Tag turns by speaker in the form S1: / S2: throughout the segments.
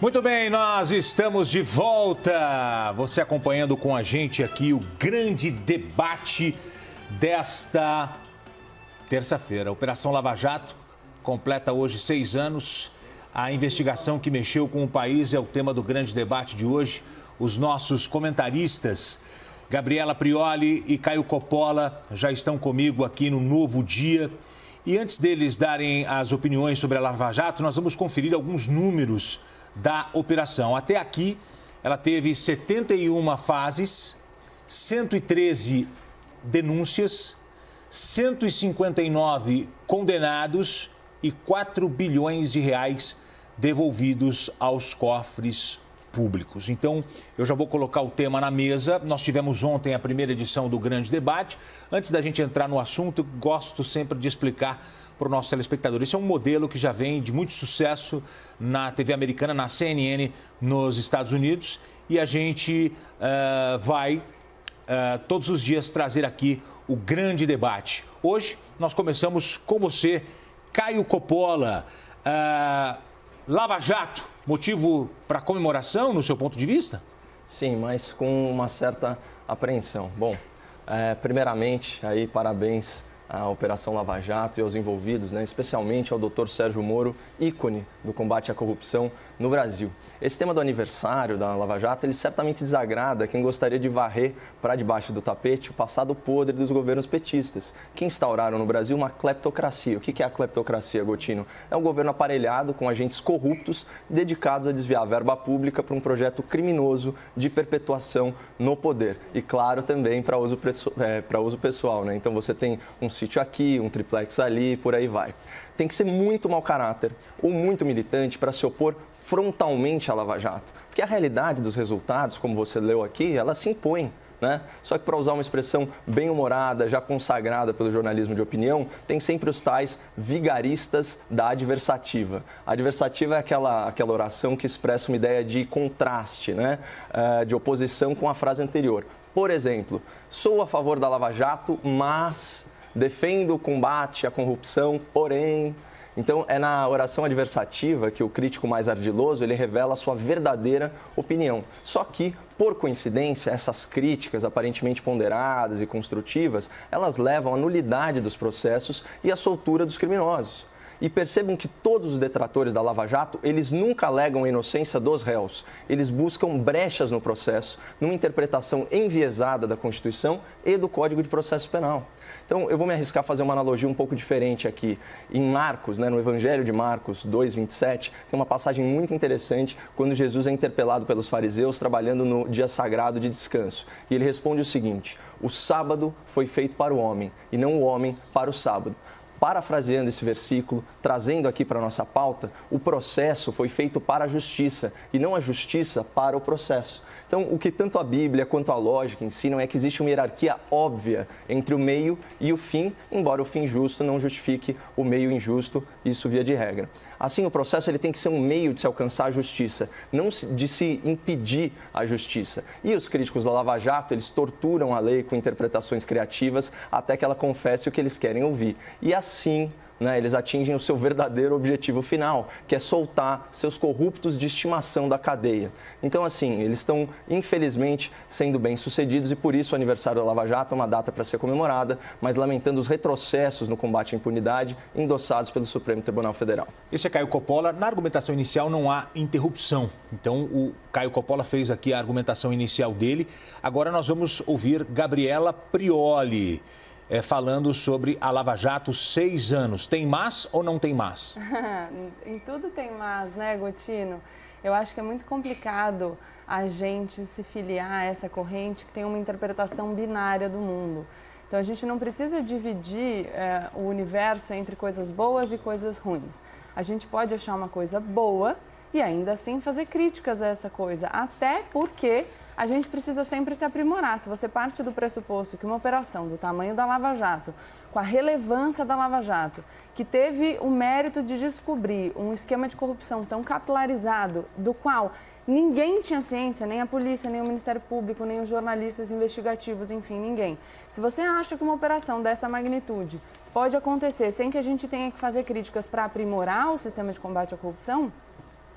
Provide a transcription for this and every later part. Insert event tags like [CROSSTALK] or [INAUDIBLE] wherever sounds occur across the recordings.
S1: Muito bem, nós estamos de volta. Você acompanhando com a gente aqui o grande debate desta terça-feira. Operação Lava Jato completa hoje seis anos. A investigação que mexeu com o país é o tema do grande debate de hoje. Os nossos comentaristas, Gabriela Prioli e Caio Coppola, já estão comigo aqui no Novo Dia. E antes deles darem as opiniões sobre a Lava Jato, nós vamos conferir alguns números da operação. Até aqui, ela teve 71 fases, 113 denúncias, 159 condenados e 4 bilhões de reais devolvidos aos cofres públicos. Então, eu já vou colocar o tema na mesa. Nós tivemos ontem a primeira edição do grande debate. Antes da gente entrar no assunto, gosto sempre de explicar para o nosso telespectador. Esse é um modelo que já vem de muito sucesso na TV americana, na CNN, nos Estados Unidos. E a gente uh, vai uh, todos os dias trazer aqui o grande debate. Hoje nós começamos com você, Caio Coppola. Uh, Lava Jato, motivo para comemoração no seu ponto de vista?
S2: Sim, mas com uma certa apreensão. Bom, é, primeiramente, aí parabéns à Operação Lava Jato e aos envolvidos, né, especialmente ao Dr. Sérgio Moro, ícone do combate à corrupção no Brasil. Esse tema do aniversário da Lava Jato, ele certamente desagrada quem gostaria de varrer para debaixo do tapete o passado podre dos governos petistas, que instauraram no Brasil uma cleptocracia. O que é a cleptocracia, Gotino? É um governo aparelhado com agentes corruptos dedicados a desviar a verba pública para um projeto criminoso de perpetuação no poder. E, claro, também para uso, é, uso pessoal. Né? Então, você tem um sítio aqui, um triplex ali, por aí vai tem que ser muito mau caráter ou muito militante para se opor frontalmente à Lava Jato. Porque a realidade dos resultados, como você leu aqui, ela se impõe. Né? Só que para usar uma expressão bem humorada, já consagrada pelo jornalismo de opinião, tem sempre os tais vigaristas da adversativa. A adversativa é aquela, aquela oração que expressa uma ideia de contraste, né? Uh, de oposição com a frase anterior. Por exemplo, sou a favor da Lava Jato, mas defendo o combate à corrupção, porém. Então, é na oração adversativa que o crítico mais ardiloso ele revela a sua verdadeira opinião. Só que, por coincidência, essas críticas aparentemente ponderadas e construtivas, elas levam à nulidade dos processos e à soltura dos criminosos. E percebam que todos os detratores da Lava Jato, eles nunca alegam a inocência dos réus. Eles buscam brechas no processo, numa interpretação enviesada da Constituição e do Código de Processo Penal. Então, eu vou me arriscar a fazer uma analogia um pouco diferente aqui. Em Marcos, né, no Evangelho de Marcos 2,27, tem uma passagem muito interessante quando Jesus é interpelado pelos fariseus trabalhando no dia sagrado de descanso. E ele responde o seguinte: O sábado foi feito para o homem e não o homem para o sábado parafraseando esse versículo, trazendo aqui para a nossa pauta, o processo foi feito para a justiça e não a justiça para o processo. Então, o que tanto a Bíblia quanto a lógica ensinam é que existe uma hierarquia óbvia entre o meio e o fim, embora o fim justo não justifique o meio injusto, isso via de regra. Assim, o processo ele tem que ser um meio de se alcançar a justiça, não de se impedir a justiça. E os críticos da Lava Jato, eles torturam a lei com interpretações criativas até que ela confesse o que eles querem ouvir. E assim, né, eles atingem o seu verdadeiro objetivo final, que é soltar seus corruptos de estimação da cadeia. Então, assim, eles estão, infelizmente, sendo bem-sucedidos e por isso o aniversário da Lava Jato é uma data para ser comemorada, mas lamentando os retrocessos no combate à impunidade endossados pelo Supremo Tribunal Federal.
S1: Esse é Caio Coppola. Na argumentação inicial não há interrupção. Então, o Caio Coppola fez aqui a argumentação inicial dele. Agora nós vamos ouvir Gabriela Prioli é, falando sobre a Lava Jato, seis anos. Tem mais ou não tem mais? [LAUGHS]
S3: em tudo tem mais, né, Gotino? Eu acho que é muito complicado a gente se filiar a essa corrente que tem uma interpretação binária do mundo. Então a gente não precisa dividir é, o universo entre coisas boas e coisas ruins. A gente pode achar uma coisa boa e ainda assim fazer críticas a essa coisa, até porque a gente precisa sempre se aprimorar. Se você parte do pressuposto que uma operação do tamanho da Lava Jato, com a relevância da Lava Jato, que teve o mérito de descobrir um esquema de corrupção tão capilarizado, do qual ninguém tinha ciência, nem a polícia, nem o Ministério Público, nem os jornalistas investigativos, enfim, ninguém. Se você acha que uma operação dessa magnitude pode acontecer sem que a gente tenha que fazer críticas para aprimorar o sistema de combate à corrupção,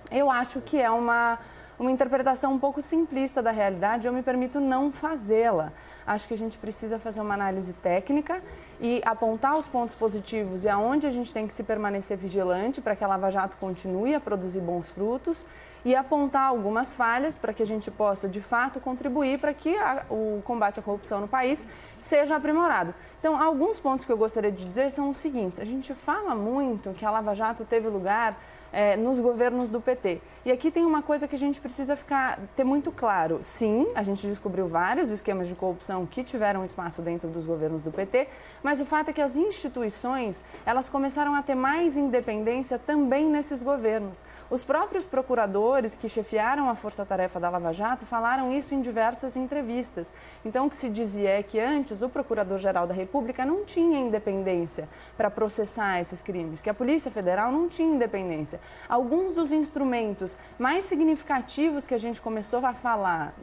S3: eu acho que é uma, uma interpretação um pouco simplista da realidade, eu me permito não fazê-la. Acho que a gente precisa fazer uma análise técnica e apontar os pontos positivos e aonde a gente tem que se permanecer vigilante para que a Lava Jato continue a produzir bons frutos e apontar algumas falhas para que a gente possa, de fato, contribuir para que a, o combate à corrupção no país seja aprimorado. Então, alguns pontos que eu gostaria de dizer são os seguintes: a gente fala muito que a Lava Jato teve lugar é, nos governos do PT. E aqui tem uma coisa que a gente precisa ficar, ter muito claro. Sim, a gente descobriu vários esquemas de corrupção que tiveram espaço dentro dos governos do PT, mas o fato é que as instituições, elas começaram a ter mais independência também nesses governos. Os próprios procuradores que chefiaram a força-tarefa da Lava Jato falaram isso em diversas entrevistas. Então, o que se dizia é que antes o Procurador-Geral da República não tinha independência para processar esses crimes, que a Polícia Federal não tinha independência. Alguns dos instrumentos mais significativos que a gente começou a falar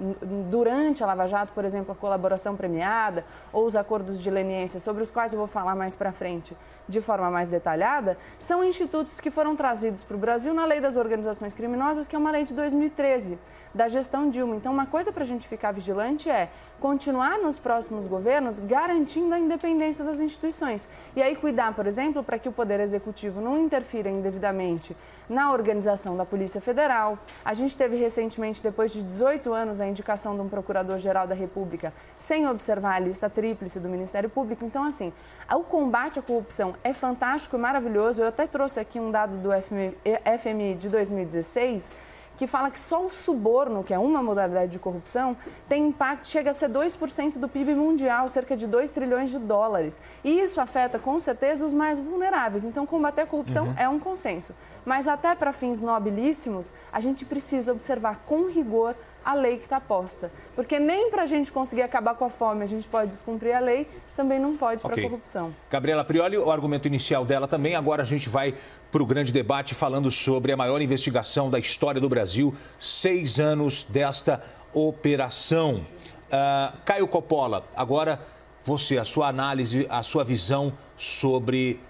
S3: durante a Lava Jato, por exemplo, a colaboração premiada ou os acordos de leniência, sobre os quais eu vou falar mais para frente de forma mais detalhada, são institutos que foram trazidos para o Brasil na Lei das Organizações Criminosas, que é uma lei de 2013 da gestão Dilma. Então, uma coisa para a gente ficar vigilante é continuar nos próximos governos garantindo a independência das instituições. E aí cuidar, por exemplo, para que o Poder Executivo não interfira indevidamente na organização da Polícia Federal. A gente teve recentemente, depois de 18 anos, a indicação de um Procurador-Geral da República sem observar a lista tríplice do Ministério Público. Então, assim, o combate à corrupção é fantástico e maravilhoso. Eu até trouxe aqui um dado do FMI, de 2016 que fala que só o suborno, que é uma modalidade de corrupção, tem impacto, chega a ser 2% do PIB mundial, cerca de 2 trilhões de dólares. E isso afeta, com certeza, os mais vulneráveis. Então, combater a corrupção uhum. é um consenso. Mas até para fins nobilíssimos, a gente precisa observar com rigor a lei que está posta. Porque nem para a gente conseguir acabar com a fome a gente pode descumprir a lei, também não pode para a corrupção.
S1: Gabriela Prioli, o argumento inicial dela também. Agora a gente vai para o grande debate falando sobre a maior investigação da história do Brasil, seis anos desta operação. Uh, Caio Coppola, agora você, a sua análise, a sua visão sobre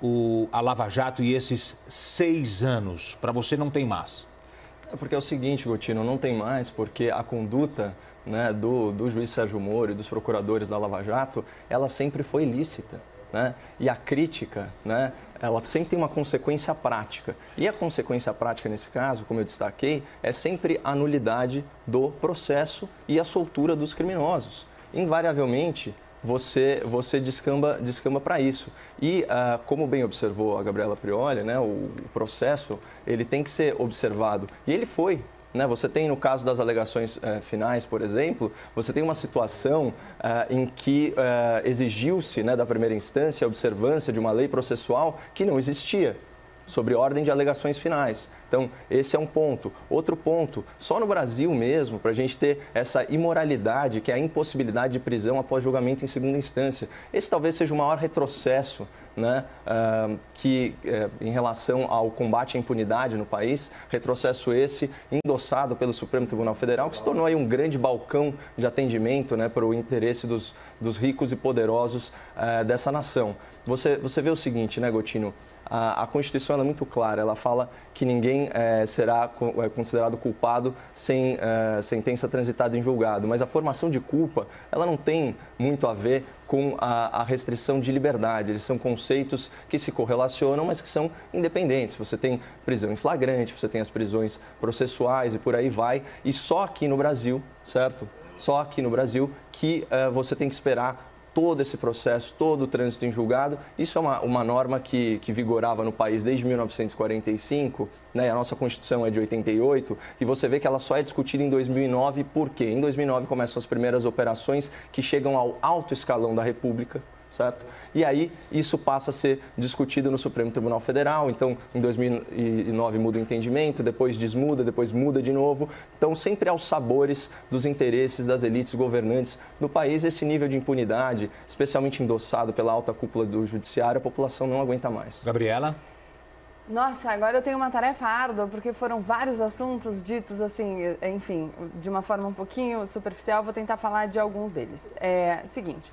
S1: o, a Lava Jato e esses seis anos. Para você não tem mais.
S2: É porque é o seguinte, Gotino, não tem mais, porque a conduta né, do, do juiz Sérgio Moro e dos procuradores da Lava Jato, ela sempre foi lícita. Né? E a crítica, né, ela sempre tem uma consequência prática. E a consequência prática nesse caso, como eu destaquei, é sempre a nulidade do processo e a soltura dos criminosos. Invariavelmente, você, você descamba, descamba para isso. E, uh, como bem observou a Gabriela Prioli, né, o, o, processo ele tem que ser observado. E ele foi. Né? Você tem, no caso das alegações uh, finais, por exemplo, você tem uma situação uh, em que exigiu-se né, da primeira instância a observância de uma lei processual que não existia sobre ordem de alegações finais. Então, esse é um ponto. Outro ponto, só no Brasil mesmo, para a gente ter essa imoralidade, que é a impossibilidade de prisão após julgamento em segunda instância. Esse talvez seja o maior retrocesso né, uh, que uh, em relação ao combate à impunidade no país, retrocesso esse endossado pelo Supremo Tribunal Federal, que se tornou aí um grande balcão de atendimento né, para o interesse dos, dos ricos e poderosos uh, dessa nação. Você, você vê o seguinte, né, Gotino? A, a Constituição é muito clara, ela fala que ninguém é, será considerado culpado sem é, sentença transitada em julgado, mas a formação de culpa, ela não tem muito a ver com a, a, restrição de liberdade. Eles são conceitos que se correlacionam, mas que são independentes. Você tem prisão em flagrante, você tem as prisões processuais e por aí vai. E só aqui no Brasil, certo? Só aqui no Brasil que uh, você tem que esperar todo esse processo, todo o trânsito em julgado. Isso é uma, uma norma que, que vigorava no país desde 1945, né? a nossa Constituição é de 88, e você vê que ela só é discutida em 2009, por quê? Em 2009 começam as primeiras operações que chegam ao alto escalão da República, certo? E aí isso passa a ser discutido no Supremo Tribunal Federal. Então, em 2009 muda o entendimento, depois desmuda, depois muda de novo. Então, sempre aos sabores dos interesses das elites governantes do país, esse nível de impunidade, especialmente endossado pela alta cúpula do judiciário, a população não aguenta mais.
S1: Gabriela?
S3: Nossa, agora eu tenho uma tarefa árdua, porque foram vários assuntos ditos assim, enfim, de uma forma um pouquinho superficial, vou tentar falar de alguns deles. É o seguinte,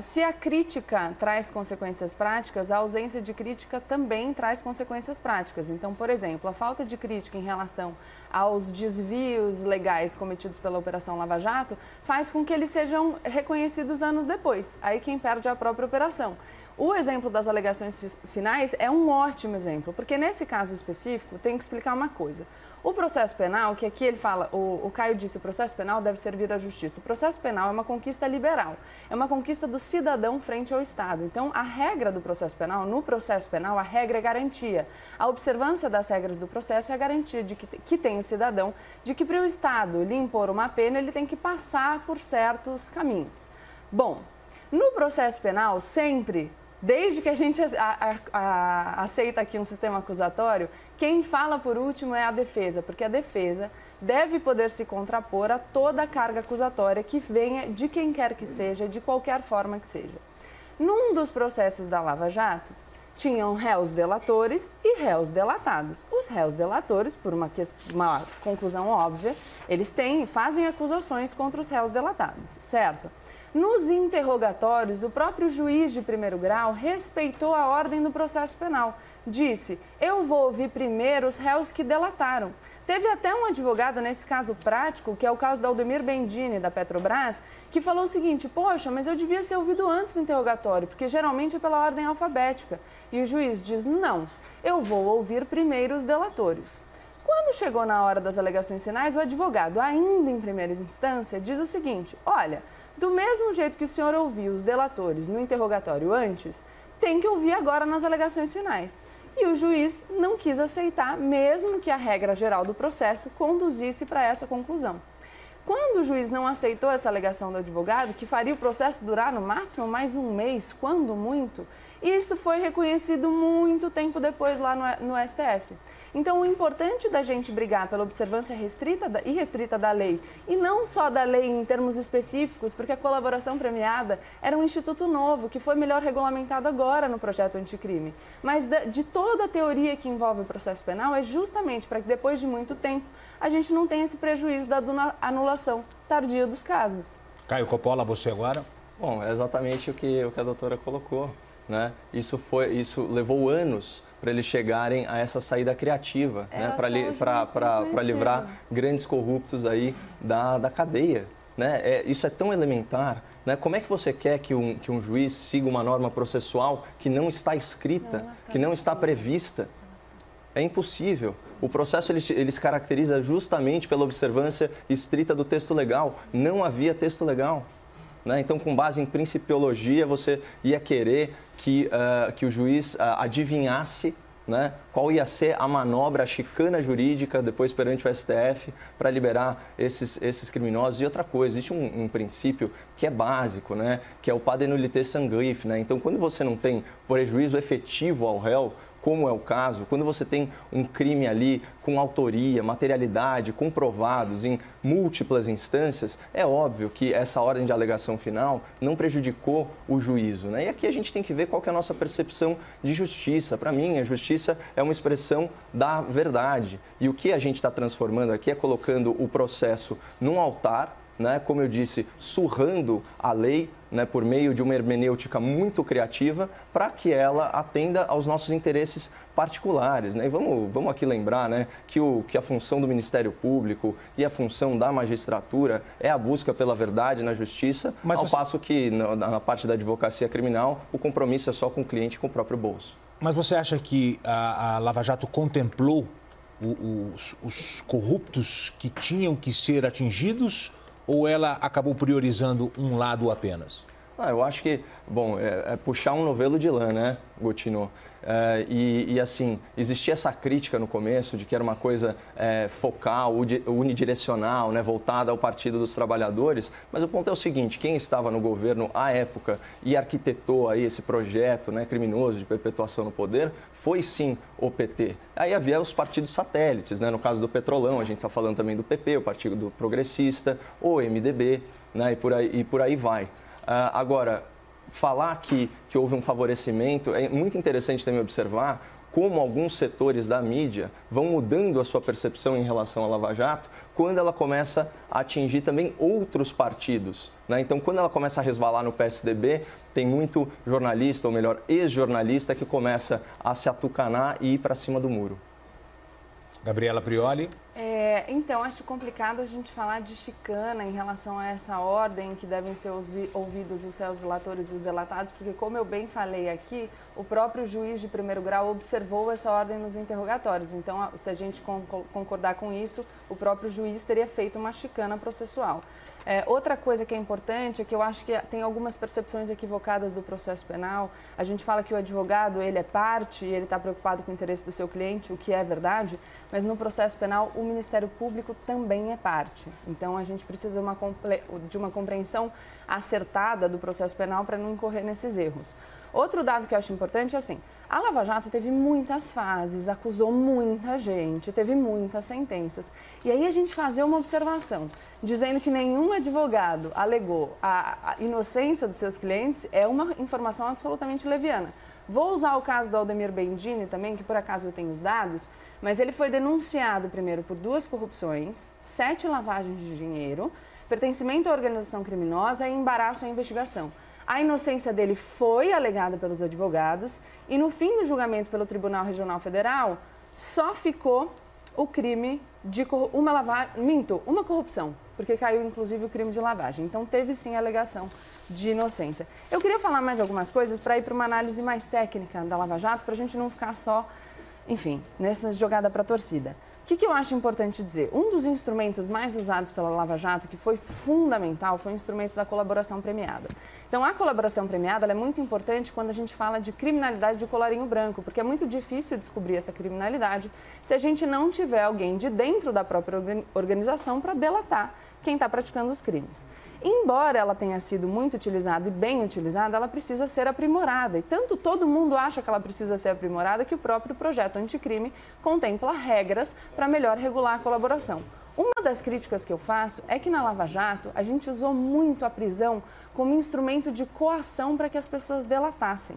S3: se a crítica traz consequências práticas, a ausência de crítica também traz consequências práticas. Então, por exemplo, a falta de crítica em relação aos desvios legais cometidos pela Operação Lava Jato faz com que eles sejam reconhecidos anos depois. Aí quem perde é a própria operação. O exemplo das alegações finais é um ótimo exemplo, porque nesse caso específico tem que explicar uma coisa. O processo penal, que aqui ele fala, o, o Caio disse, o processo penal deve servir à justiça. O processo penal é uma conquista liberal, é uma conquista do cidadão frente ao Estado. Então, a regra do processo penal, no processo penal, a regra é garantia. A observância das regras do processo é a garantia de que, que tem o cidadão, de que para o Estado lhe impor uma pena, ele tem que passar por certos caminhos. Bom, no processo penal, sempre Desde que a gente a, a, a, aceita aqui um sistema acusatório, quem fala por último é a defesa, porque a defesa deve poder se contrapor a toda a carga acusatória que venha de quem quer que seja, de qualquer forma que seja. Num dos processos da Lava Jato, tinham réus delatores e réus delatados. Os réus delatores, por uma, uma conclusão óbvia, eles têm, fazem acusações contra os réus delatados, certo? Nos interrogatórios, o próprio juiz de primeiro grau respeitou a ordem do processo penal. Disse: Eu vou ouvir primeiro os réus que delataram. Teve até um advogado nesse caso prático, que é o caso da Aldemir Bendini, da Petrobras, que falou o seguinte: Poxa, mas eu devia ser ouvido antes do interrogatório, porque geralmente é pela ordem alfabética. E o juiz diz: Não, eu vou ouvir primeiro os delatores. Quando chegou na hora das alegações finais, o advogado, ainda em primeira instância, diz o seguinte: Olha. Do mesmo jeito que o senhor ouviu os delatores no interrogatório antes, tem que ouvir agora nas alegações finais. E o juiz não quis aceitar, mesmo que a regra geral do processo conduzisse para essa conclusão. Quando o juiz não aceitou essa alegação do advogado, que faria o processo durar no máximo mais um mês, quando muito, isso foi reconhecido muito tempo depois lá no, no STF. Então, o importante da gente brigar pela observância restrita e restrita da lei, e não só da lei em termos específicos, porque a colaboração premiada era um instituto novo, que foi melhor regulamentado agora no projeto anticrime. Mas de toda a teoria que envolve o processo penal, é justamente para que depois de muito tempo a gente não tenha esse prejuízo da anulação tardia dos casos.
S1: Caio Coppola, você agora?
S2: Bom, é exatamente o que, o que a doutora colocou. Né? Isso, foi, isso levou anos para eles chegarem a essa saída criativa, né? para li, livrar grandes corruptos aí da, da cadeia. Né? É, isso é tão elementar. Né? Como é que você quer que um, que um juiz siga uma norma processual que não está escrita, não, que não está prevista? É impossível. O processo ele, ele se caracteriza justamente pela observância estrita do texto legal. Não havia texto legal. Né? Então, com base em principiologia, você ia querer que, uh, que o juiz uh, adivinhasse né, qual ia ser a manobra, a chicana jurídica depois perante o STF para liberar esses, esses criminosos. E outra coisa, existe um, um princípio que é básico, né, que é o padenolité sanguif. Né? Então, quando você não tem prejuízo efetivo ao réu, como é o caso, quando você tem um crime ali com autoria, materialidade, comprovados em múltiplas instâncias, é óbvio que essa ordem de alegação final não prejudicou o juízo. Né? E aqui a gente tem que ver qual que é a nossa percepção de justiça. Para mim, a justiça é uma expressão da verdade. E o que a gente está transformando aqui é colocando o processo num altar né, como eu disse, surrando a lei né, por meio de uma hermenêutica muito criativa para que ela atenda aos nossos interesses particulares. Né? E vamos, vamos aqui lembrar né, que, o, que a função do Ministério Público e a função da magistratura é a busca pela verdade na justiça, Mas ao você... passo que na, na parte da advocacia criminal o compromisso é só com o cliente e com o próprio bolso.
S1: Mas você acha que a, a Lava Jato contemplou os, os corruptos que tinham que ser atingidos ou ela acabou priorizando um lado apenas?
S2: Ah, eu acho que, bom, é, é, puxar um novelo de lã, né, Gotino? É, e, e, assim, existia essa crítica no começo de que era uma coisa é, focal, unidirecional, né, voltada ao Partido dos Trabalhadores, mas o ponto é o seguinte, quem estava no governo à época e arquitetou aí esse projeto né, criminoso de perpetuação no poder foi sim o PT. Aí havia os partidos satélites, né, no caso do Petrolão, a gente está falando também do PP, o Partido Progressista, o MDB, né, e, por aí, e por aí vai. Uh, agora, falar que, que houve um favorecimento, é muito interessante também observar como alguns setores da mídia vão mudando a sua percepção em relação à Lava Jato quando ela começa a atingir também outros partidos. Né? Então, quando ela começa a resvalar no PSDB, tem muito jornalista, ou melhor, ex-jornalista, que começa a se atucanar e ir para cima do muro.
S1: Gabriela Prioli.
S3: É, então, acho complicado a gente falar de chicana em relação a essa ordem que devem ser ouvidos os seus delatores e os delatados, porque, como eu bem falei aqui, o próprio juiz de primeiro grau observou essa ordem nos interrogatórios. Então, se a gente concordar com isso, o próprio juiz teria feito uma chicana processual. É, outra coisa que é importante é que eu acho que tem algumas percepções equivocadas do processo penal. A gente fala que o advogado ele é parte e ele está preocupado com o interesse do seu cliente, o que é verdade, mas no processo penal o Ministério Público também é parte. Então a gente precisa de uma, de uma compreensão acertada do processo penal para não incorrer nesses erros. Outro dado que eu acho importante é assim, a Lava Jato teve muitas fases, acusou muita gente, teve muitas sentenças. E aí a gente fazer uma observação, dizendo que nenhum advogado alegou a, inocência dos seus clientes é uma informação absolutamente leviana. Vou usar o caso do Aldemir Bendini também, que por acaso eu tenho os dados, mas ele foi denunciado primeiro por duas corrupções, sete lavagens de dinheiro, pertencimento à organização criminosa e embaraço à investigação. A inocência dele foi alegada pelos advogados e no fim do julgamento pelo Tribunal Regional Federal só ficou o crime de uma lavagem, minto, uma corrupção, porque caiu inclusive o crime de lavagem. Então teve sim a alegação de inocência. Eu queria falar mais algumas coisas para ir para uma análise mais técnica da Lava Jato, para a gente não ficar só, enfim, nessa jogada para a torcida que, que eu acho importante dizer? Um dos instrumentos mais usados pela Lava Jato, que foi fundamental, foi o instrumento da colaboração premiada. Então, a colaboração premiada é muito importante quando a gente fala de criminalidade de colarinho branco, porque é muito difícil descobrir essa criminalidade se a gente não tiver alguém de dentro da própria organização para delatar quem está praticando os crimes. Embora ela tenha sido muito utilizada e bem utilizada, ela precisa ser aprimorada. E tanto todo mundo acha que ela precisa ser aprimorada que o próprio projeto anticrime contempla regras para melhor regular a colaboração. Uma das críticas que eu faço é que na Lava Jato a gente usou muito a prisão como instrumento de coação para que as pessoas delatassem.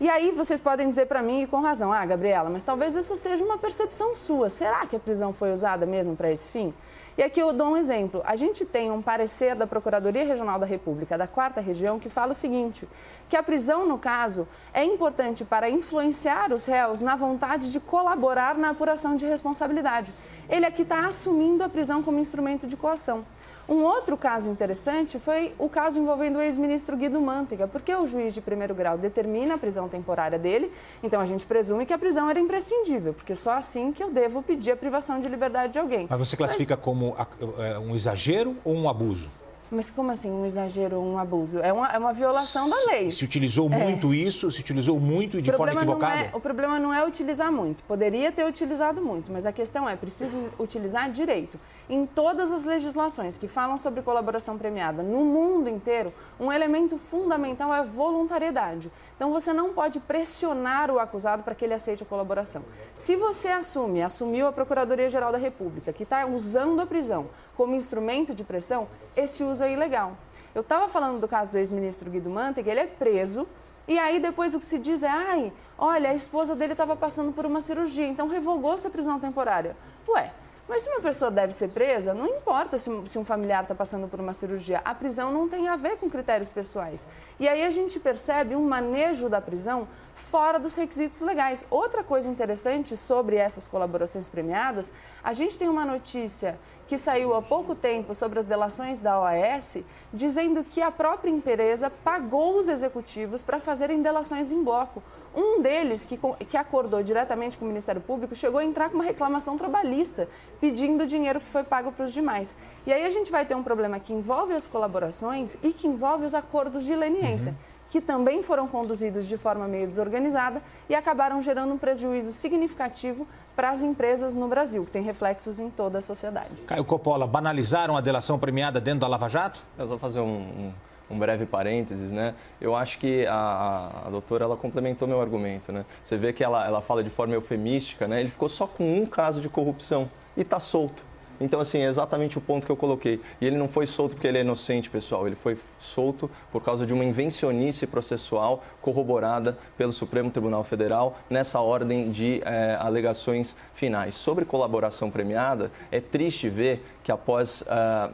S3: E aí vocês podem dizer para mim, e com razão, ah, Gabriela, mas talvez essa seja uma percepção sua. Será que a prisão foi usada mesmo para esse fim? E aqui eu dou um exemplo. A gente tem um parecer da Procuradoria Regional da República, da quarta região, que fala o seguinte: que a prisão, no caso, é importante para influenciar os réus na vontade de colaborar na apuração de responsabilidade. Ele aqui está assumindo a prisão como instrumento de coação. Um outro caso interessante foi o caso envolvendo o ex-ministro Guido Mantega, porque o juiz de primeiro grau determina a prisão temporária dele, então a gente presume que a prisão era imprescindível, porque só assim que eu devo pedir a privação de liberdade de alguém.
S1: Mas você classifica Mas... como é, um exagero ou um abuso?
S3: Mas como assim um exagero um abuso? É uma, é uma violação da lei.
S1: Se utilizou é. muito isso, se utilizou muito e de forma equivocada?
S3: É, o problema não é utilizar muito. Poderia ter utilizado muito, mas a questão é, preciso utilizar direito. Em todas as legislações que falam sobre colaboração premiada no mundo inteiro, um elemento fundamental é a voluntariedade. Então você não pode pressionar o acusado para que ele aceite a colaboração. Se você assume, assumiu a Procuradoria-Geral da República, que está usando a prisão como instrumento de pressão, esse uso é ilegal. Eu estava falando do caso do ex-ministro Guido Mantega, ele é preso, e aí depois o que se diz é, ai, olha, a esposa dele estava passando por uma cirurgia, então revogou-se a prisão temporária. Ué, mas se uma pessoa deve ser presa, não importa se, se um familiar está passando por uma cirurgia. A prisão não tem a ver com critérios pessoais. E aí a gente percebe um manejo da prisão fora dos requisitos legais. Outra coisa interessante sobre essas colaborações premiadas, a gente tem uma notícia que saiu há pouco tempo sobre as delações da OAS, dizendo que a própria empresa pagou os executivos para fazerem delações em bloco. Um deles, que, que acordou diretamente com o Ministério Público, chegou a entrar com uma reclamação trabalhista, pedindo o dinheiro que foi pago para os demais. E aí a gente vai ter um problema que envolve as colaborações e que envolve os acordos de leniência. Uhum que também foram conduzidos de forma meio desorganizada e acabaram gerando um prejuízo significativo para as empresas no Brasil, que tem reflexos em toda a sociedade.
S1: Caio Coppola, banalizaram a delação premiada dentro da Lava Jato?
S2: Eu vou fazer um, um breve parênteses, né? Eu acho que a, a, doutora ela complementou meu argumento, né? Você vê que ela, ela fala de forma eufemística, né? Ele ficou só com um caso de corrupção e está solto. Então, assim, é exatamente o ponto que eu coloquei. E ele não foi solto porque ele é inocente, pessoal. Ele foi solto por causa de uma invencionice processual corroborada pelo Supremo Tribunal Federal nessa ordem de é, alegações finais. Sobre colaboração premiada, é triste ver que após uh,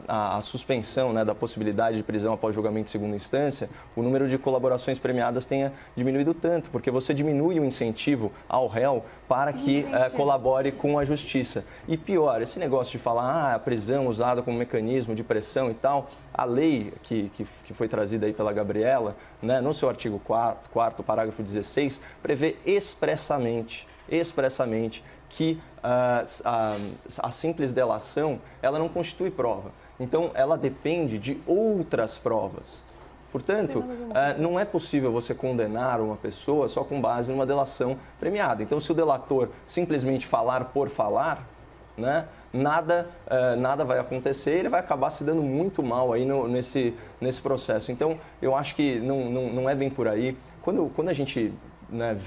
S2: a, a, suspensão né, da possibilidade de prisão após julgamento de segunda instância, o número de colaborações premiadas tenha diminuído tanto, porque você diminui o incentivo ao réu para que uh, colabore com a justiça. E pior, esse negócio de falar ah, a prisão usada como mecanismo de pressão e tal, a lei que, que, que foi trazida aí pela Gabriela, né, no seu artigo 4, 4 parágrafo 16, prevê expressamente, expressamente que uh, a, a simples delação ela não constitui prova. Então, ela depende de outras provas. Portanto, uh, não é possível você condenar uma pessoa só com base numa delação premiada. Então, se o delator simplesmente falar por falar, né, nada, uh, nada vai acontecer, ele vai acabar se dando muito mal aí no, nesse, nesse processo. Então, eu acho que não, não, não é bem por aí. Quando, quando a gente né,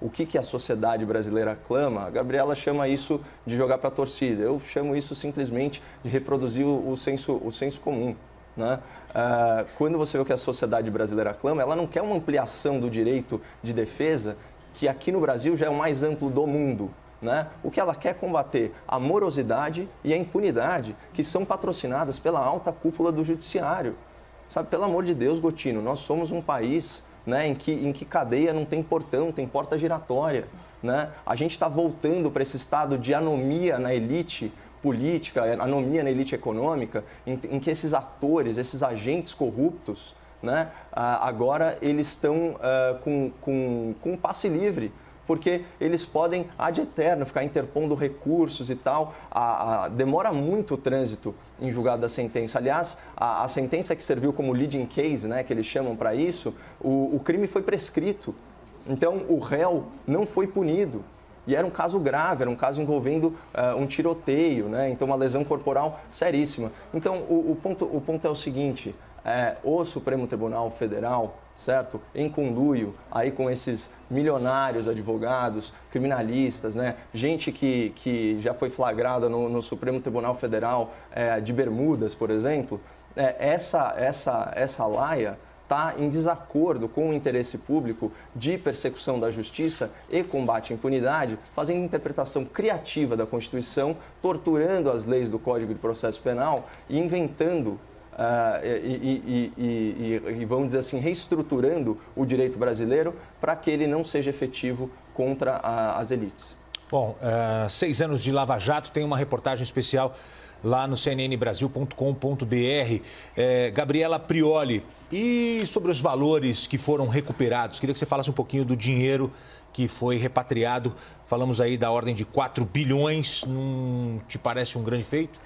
S2: o que, que a sociedade brasileira clama, a Gabriela chama isso de jogar para a torcida. Eu chamo isso simplesmente de reproduzir o, o, senso, o senso comum. Né? Uh, quando você vê o que a sociedade brasileira clama, ela não quer uma ampliação do direito de defesa, que aqui no Brasil já é o mais amplo do mundo. Né? O que ela quer combater a morosidade e a impunidade que são patrocinadas pela alta cúpula do judiciário. Sabe, pelo amor de Deus, Gotino, nós somos um país né, em, que, em que cadeia não tem portão, tem porta giratória. Né? A gente está voltando para esse estado de anomia na elite política, anomia na elite econômica, em, em que esses atores, esses agentes corruptos, né, agora eles estão uh, com, com, com passe livre porque eles podem ad eterno ficar interpondo recursos e tal. A, a, demora muito o trânsito em julgado da sentença. Aliás, a, a, sentença que serviu como leading case, né, que eles chamam para isso, o, o crime foi prescrito. Então, o réu não foi punido. E era um caso grave, era um caso envolvendo uh, um tiroteio, né? então uma lesão corporal seríssima. Então, o, o, ponto, o ponto é o seguinte: é, o Supremo Tribunal Federal certo? Em conluio aí com esses milionários advogados, criminalistas, né? Gente que, que já foi flagrada no, no Supremo Tribunal Federal é, de Bermudas, por exemplo. É, essa, essa, essa laia está em desacordo com o interesse público de persecução da justiça e combate à impunidade, fazendo interpretação criativa da Constituição, torturando as leis do Código de Processo Penal e inventando e, e, e, e, vamos dizer assim, reestruturando o direito brasileiro para que ele não seja efetivo contra a, as elites.
S1: Bom, uh, seis anos de Lava Jato, tem uma reportagem especial lá no cnnbrasil.com.br. É, Gabriela Prioli, e sobre os valores que foram recuperados? Queria que você falasse um pouquinho do dinheiro que foi repatriado. Falamos aí da ordem de 4 bilhões. Não te parece um grande feito?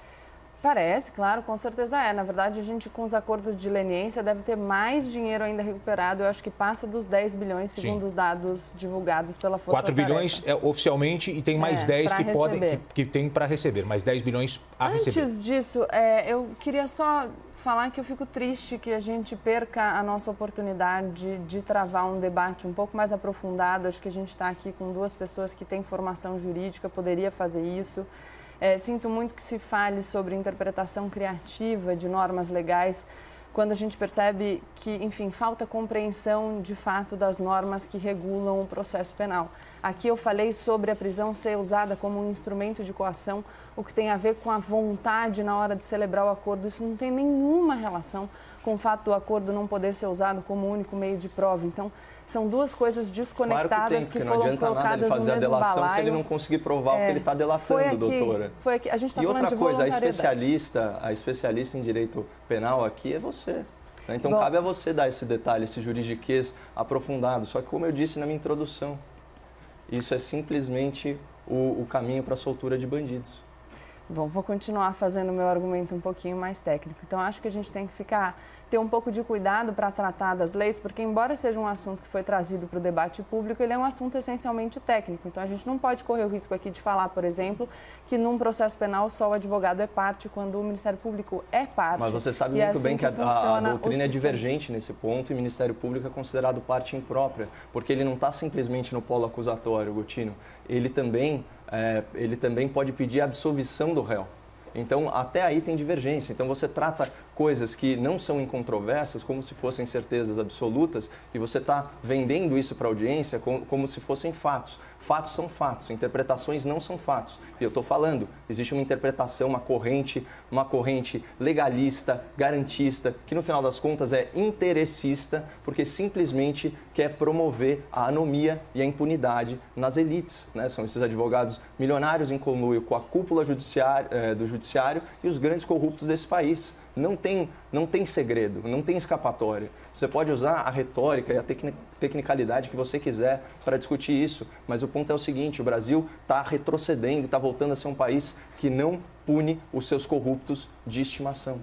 S3: Parece, claro, com certeza é. Na verdade, a gente, com os acordos de leniência, deve ter mais dinheiro ainda recuperado. Eu acho que passa dos 10 bilhões, segundo Sim. os dados divulgados pela Força
S1: 4 bilhões é, oficialmente e tem mais é, 10 que, podem, que, que tem para receber, mais 10 bilhões a
S3: Antes
S1: receber.
S3: Antes disso, é, eu queria só falar que eu fico triste que a gente perca a nossa oportunidade de, de travar um debate um pouco mais aprofundado. Acho que a gente está aqui com duas pessoas que têm formação jurídica, poderia fazer isso. É, sinto muito que se fale sobre interpretação criativa de normas legais quando a gente percebe que, enfim, falta compreensão de fato das normas que regulam o processo penal. Aqui eu falei sobre a prisão ser usada como um instrumento de coação, o que tem a ver com a vontade na hora de celebrar o acordo. Isso não tem nenhuma relação com o fato do acordo não poder ser usado como único meio de prova. Então, são duas coisas desconectadas claro que, tem,
S2: que
S3: foram
S2: não adianta nada ele fazer a delação balaio. se ele não conseguir provar é, o que é, ele está delatando,
S3: foi aqui,
S2: doutora.
S3: Foi aqui. A gente está
S2: e outra coisa, a especialista, a especialista em direito penal aqui é você. Né? Então Bom, cabe a você dar esse detalhe, esse juridiquês aprofundado. Só que como eu disse na minha introdução, isso é simplesmente o, o caminho para a soltura de bandidos.
S3: Bom, vou continuar fazendo o meu argumento um pouquinho mais técnico. Então, acho que a gente tem que ficar ter um pouco de cuidado para tratar das leis, porque embora seja um assunto que foi trazido para o debate público, ele é um assunto essencialmente técnico. Então a gente não pode correr o risco aqui de falar, por exemplo, que num processo penal só o advogado é parte quando o Ministério Público é parte.
S2: Mas você sabe muito é assim bem que, que a, a, doutrina é divergente nesse ponto e o Ministério Público é considerado parte imprópria, porque ele não está simplesmente no polo acusatório, Gotino. Ele também, é, ele também pode pedir a absolvição do réu. Então, até aí tem divergência. Então, você trata coisas que não são incontroversas como se fossem certezas absolutas e você está vendendo isso para a audiência como, como se fossem fatos. Fatos são fatos, interpretações não são fatos. E eu estou falando, existe uma interpretação, uma corrente, uma corrente legalista, garantista, que no final das contas é interessista, porque simplesmente quer promover a anomia e a impunidade nas elites. Né? São esses advogados milionários em conluio com a cúpula judiciário, eh, do judiciário e os grandes corruptos desse país. Não tem, não tem segredo, não tem escapatória. Você pode usar a retórica e a tecnicalidade que você quiser para discutir isso, mas o ponto é o seguinte: o Brasil está retrocedendo está voltando a ser um país que não pune os seus corruptos de estimação.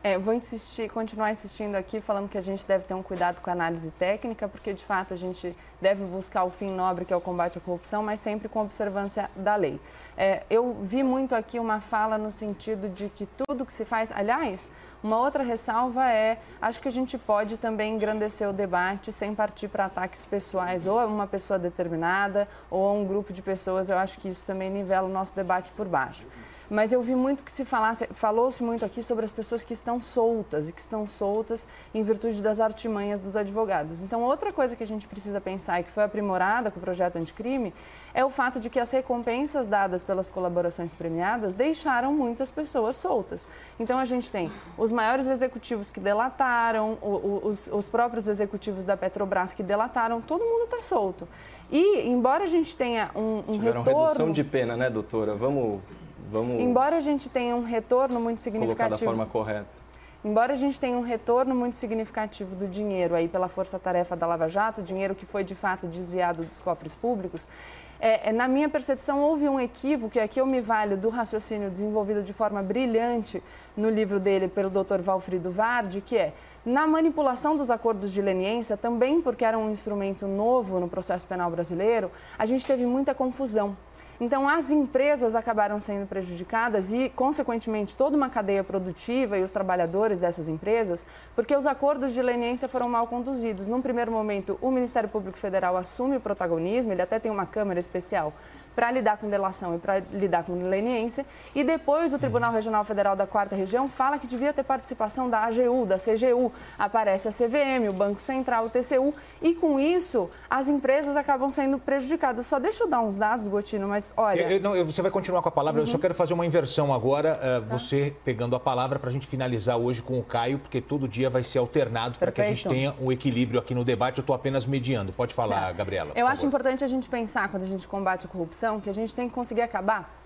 S3: É, vou insistir, continuar insistindo aqui, falando que a gente deve ter um cuidado com a análise técnica, porque de fato a gente deve buscar o fim nobre, que é o combate à corrupção, mas sempre com observância da lei. É, eu vi muito aqui uma fala no sentido de que tudo que se faz, aliás, uma outra ressalva é, acho que a gente pode também engrandecer o debate sem partir para ataques pessoais, ou a uma pessoa determinada, ou a um grupo de pessoas. Eu acho que isso também nivela o nosso debate por baixo. Mas eu vi muito que se falasse, falou-se muito aqui sobre as pessoas que estão soltas e que estão soltas em virtude das artimanhas dos advogados. Então, outra coisa que a gente precisa pensar e que foi aprimorada com o projeto anticrime é o fato de que as recompensas dadas pelas colaborações premiadas deixaram muitas pessoas soltas. Então, a gente tem os maiores executivos que delataram, os, os próprios executivos da Petrobras que delataram, todo mundo está solto. E, embora a gente tenha um, um
S2: Tiveram
S3: retorno...
S2: redução de pena, né, doutora? Vamos Vamos
S3: Embora a gente tenha um retorno muito significativo.
S2: Colocar da forma correta.
S3: Embora a gente tenha um retorno muito significativo do dinheiro aí pela força-tarefa da Lava Jato, dinheiro que foi de fato desviado dos cofres públicos, é, é, na minha percepção houve um equívoco, e aqui eu me valho do raciocínio desenvolvido de forma brilhante no livro dele pelo Dr. Valfrido Vardi, que é na manipulação dos acordos de leniência, também porque era um instrumento novo no processo penal brasileiro, a gente teve muita confusão. Então, as empresas acabaram sendo prejudicadas e, consequentemente, toda uma cadeia produtiva e os trabalhadores dessas empresas, porque os acordos de leniência foram mal conduzidos. Num primeiro momento, o Ministério Público Federal assume o protagonismo, ele até tem uma câmara especial para lidar com delação e para lidar com leniência. E depois o Tribunal Regional Federal da Quarta Região fala que devia ter participação da AGU, da CGU. Aparece a CVM, o Banco Central, o TCU. E com isso, as empresas acabam sendo prejudicadas. Só deixa eu dar uns dados, Gotino, mas olha.
S1: Eu, não, você vai continuar com a palavra. Uhum. Eu só uhum. quero fazer uma inversão agora. Uh, você pegando a palavra para a gente finalizar hoje com o Caio, porque todo dia vai ser alternado para que a gente tenha um equilíbrio aqui no debate. Eu estou apenas mediando. Pode falar, é. Gabriela.
S3: Eu acho favor. importante a gente pensar, quando a gente combate a corrupção, que a gente tem que conseguir acabar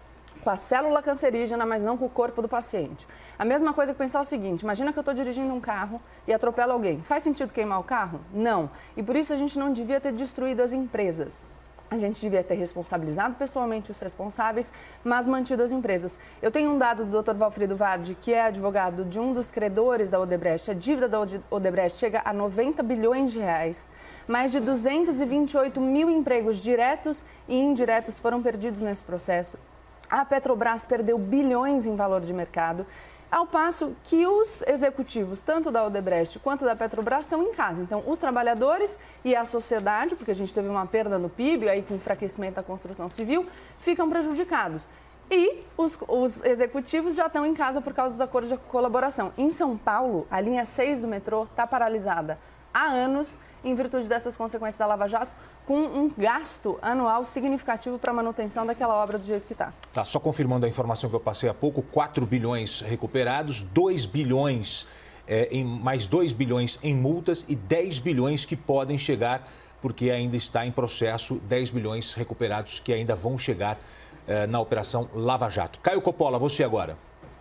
S3: com a célula cancerígena, mas não com o corpo do paciente. A mesma coisa que pensar o seguinte: imagina que eu estou dirigindo um carro e atropelo alguém. Faz sentido queimar o carro? Não. E por isso a gente não devia ter destruído as empresas. A gente devia ter responsabilizado pessoalmente os responsáveis, mas mantido as empresas. Eu tenho um dado do Dr. Valfrido Vardi, que é advogado de um dos credores da Odebrecht. A dívida da Odebrecht chega a 90 bilhões de reais. Mais de 228 mil empregos diretos e indiretos foram perdidos nesse processo. A Petrobras perdeu bilhões em valor de mercado. Ao passo que os executivos, tanto da Odebrecht quanto da Petrobras, estão em casa. Então, os trabalhadores e a sociedade, porque a gente teve uma perda no PIB, aí com enfraquecimento da construção civil, ficam prejudicados. E os, os, executivos já estão em casa por causa dos acordos de colaboração. Em São Paulo, a linha 6 do metrô está paralisada há anos em virtude dessas consequências da Lava Jato, com um gasto anual significativo para a manutenção daquela obra do jeito que está.
S1: Tá, só confirmando a informação que eu passei há pouco, 4 bilhões recuperados, 2 bilhões, é, em, mais 2 bilhões em multas e 10 bilhões que podem chegar, porque ainda está em processo, 10 bilhões recuperados que ainda vão chegar é, na Operação Lava Jato. Caio Coppola, você agora.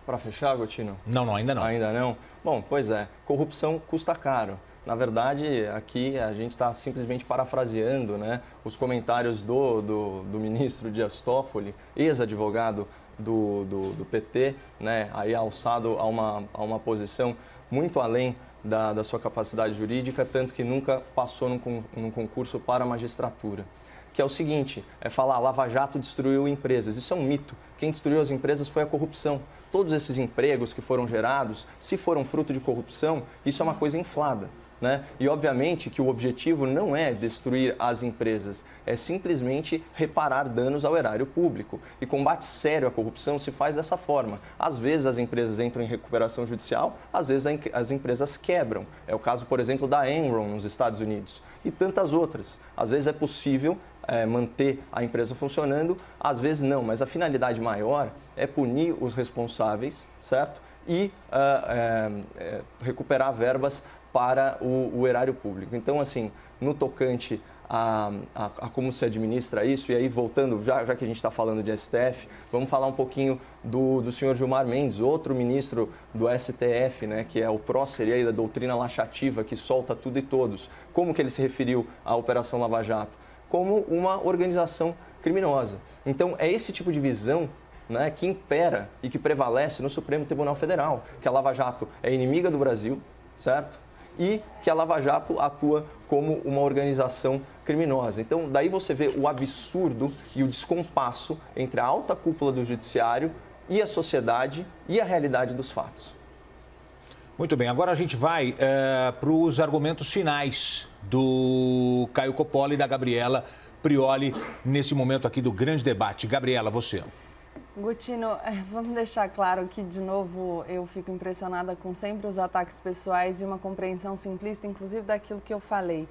S2: Para fechar, Gotino?
S1: Não, não, ainda não.
S2: Ainda não? Bom, pois é, corrupção custa caro. Na verdade, aqui a gente está simplesmente parafraseando né, os comentários do, do, do ministro Dias Toffoli, ex-advogado do, do, do, PT, né, aí alçado a uma, a uma posição muito além da, da sua capacidade jurídica, tanto que nunca passou num, num concurso para a magistratura. Que é o seguinte, é falar Lava Jato destruiu empresas. Isso é um mito. Quem destruiu as empresas foi a corrupção. Todos esses empregos que foram gerados, se foram fruto de corrupção, isso é uma coisa inflada. Né? E obviamente que o objetivo não é destruir as empresas, é simplesmente reparar danos ao erário público. E combate sério à corrupção se faz dessa forma. Às vezes as empresas entram em recuperação judicial, às vezes as empresas quebram. É o caso, por exemplo, da Enron nos Estados Unidos e tantas outras. Às vezes é possível é, manter a empresa funcionando, às vezes não, mas a finalidade maior é punir os responsáveis, certo? E uh, recuperar verbas para o, o, erário público. Então, assim, no tocante a, a, a, como se administra isso, e aí voltando, já, já que a gente está falando de STF, vamos falar um pouquinho do, do senhor Gilmar Mendes, outro ministro do STF, né, que é o prócer aí da doutrina laxativa, que solta tudo e todos. Como que ele se referiu à Operação Lava Jato? Como uma organização criminosa. Então, é esse tipo de visão né, que impera e que prevalece no Supremo Tribunal Federal, que a Lava Jato é inimiga do Brasil, certo? E que a Lava Jato atua como uma organização criminosa. Então, daí você vê o absurdo e o descompasso entre a alta cúpula do judiciário e a sociedade e a realidade dos fatos.
S1: Muito bem, agora a gente vai é, para os argumentos finais do Caio Coppola e da Gabriela Prioli nesse momento aqui do grande debate. Gabriela, você.
S3: Gutino, [LAUGHS] vamos deixar claro que, de novo, eu fico impressionada com sempre os ataques pessoais e uma compreensão simplista, inclusive daquilo que eu falei.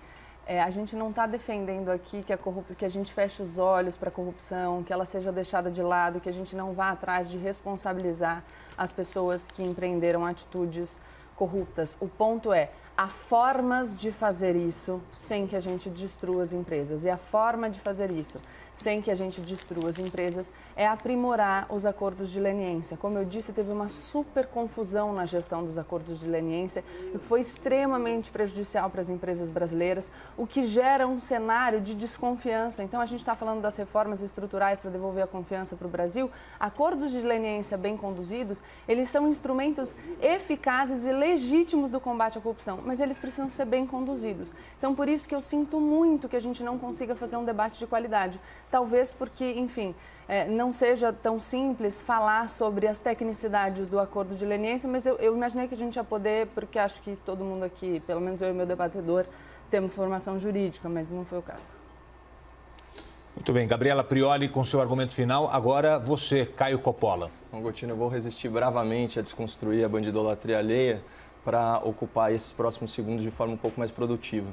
S3: É, a gente não está defendendo aqui que a, que a gente feche os olhos para a corrupção, que ela seja deixada de lado, que a gente não vá atrás de responsabilizar as pessoas que empreenderam atitudes corruptas. O ponto é, há formas de fazer isso sem que a gente destrua as empresas. E a forma de fazer isso sem que a gente destrua as empresas, é aprimorar os acordos de leniência. Como eu disse, teve uma super confusão na gestão dos acordos de leniência, o que foi extremamente prejudicial para as empresas brasileiras, o que gera um cenário de desconfiança. Então, a gente está falando das reformas estruturais para devolver a confiança para o Brasil. Acordos de leniência bem conduzidos, eles são instrumentos eficazes e legítimos do combate à corrupção, mas eles precisam ser bem conduzidos. Então, por isso que eu sinto muito que a gente não consiga fazer um debate de qualidade talvez porque, enfim, é, não seja tão simples falar sobre as tecnicidades do acordo de leniência, mas eu, eu, imaginei que a gente ia poder, porque acho que todo mundo aqui, pelo menos eu e meu debatedor, temos formação jurídica, mas não foi o caso.
S1: Muito bem, Gabriela Prioli com seu argumento final. Agora você, Caio Coppola.
S2: Bom, Gotino, eu vou resistir bravamente a desconstruir a bandidolatria alheia para ocupar esses próximos segundos de forma um pouco mais produtiva.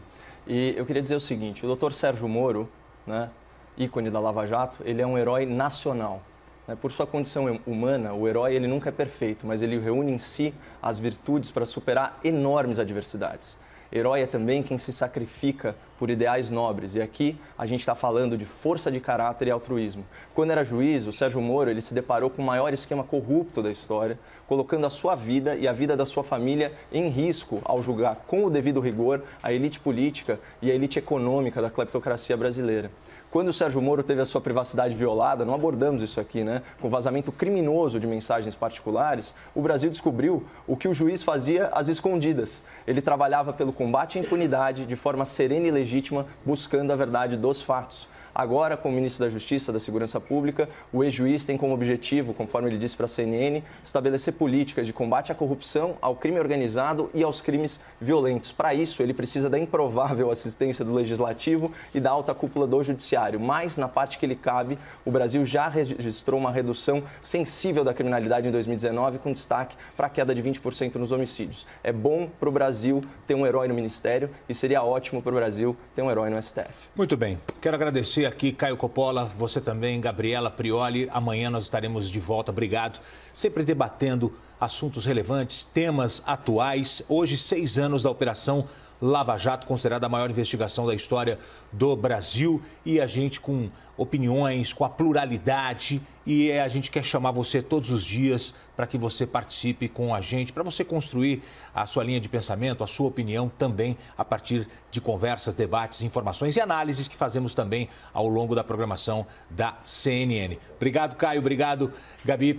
S2: E eu queria dizer o seguinte, o doutor Sérgio Moro, né, ícone da Lava Jato, ele é um herói nacional. Né? Por sua condição humana, o herói ele nunca é perfeito, mas ele reúne em si as virtudes para superar enormes adversidades. Herói é também quem se sacrifica por ideais nobres. E aqui a gente está falando de força de caráter e altruísmo. Quando era juiz, o Sérgio Moro ele se deparou com o maior esquema corrupto da história, colocando a sua vida e a vida da sua família em risco ao julgar com o devido rigor a elite política e a elite econômica da cleptocracia brasileira. Quando o Sérgio Moro teve a sua privacidade violada, não abordamos isso aqui, né? Com vazamento criminoso de mensagens particulares, o Brasil descobriu o que o juiz fazia às escondidas. Ele trabalhava pelo combate à impunidade de forma serena e legítima, buscando a verdade dos fatos. Agora, como ministro da Justiça, da Segurança Pública, o ex-juiz tem como objetivo, conforme ele disse para a CNN, estabelecer políticas de combate à corrupção, ao crime organizado e aos crimes violentos. Para isso, ele precisa da improvável assistência do Legislativo e da alta cúpula do Judiciário. Mas, na parte que ele cabe, o Brasil já registrou uma redução sensível da criminalidade em 2019, com destaque para a queda de 20% nos homicídios. É bom para o Brasil ter um herói no Ministério e seria ótimo para o Brasil ter um herói no STF.
S1: Muito bem. Quero agradecer aqui, Caio Coppola, você também, Gabriela Prioli. Amanhã nós estaremos de volta. Obrigado. Sempre debatendo assuntos relevantes, temas atuais. Hoje, seis anos da Operação Lava Jato, considerada a maior investigação da história do Brasil. E a gente com opiniões, com a pluralidade. E a gente quer chamar você todos os dias para que você participe com a gente, para você construir a sua linha de pensamento, a sua opinião também a partir de conversas, debates, informações e análises que fazemos também ao longo da programação da CNN. Obrigado, Caio. Obrigado, Gabi.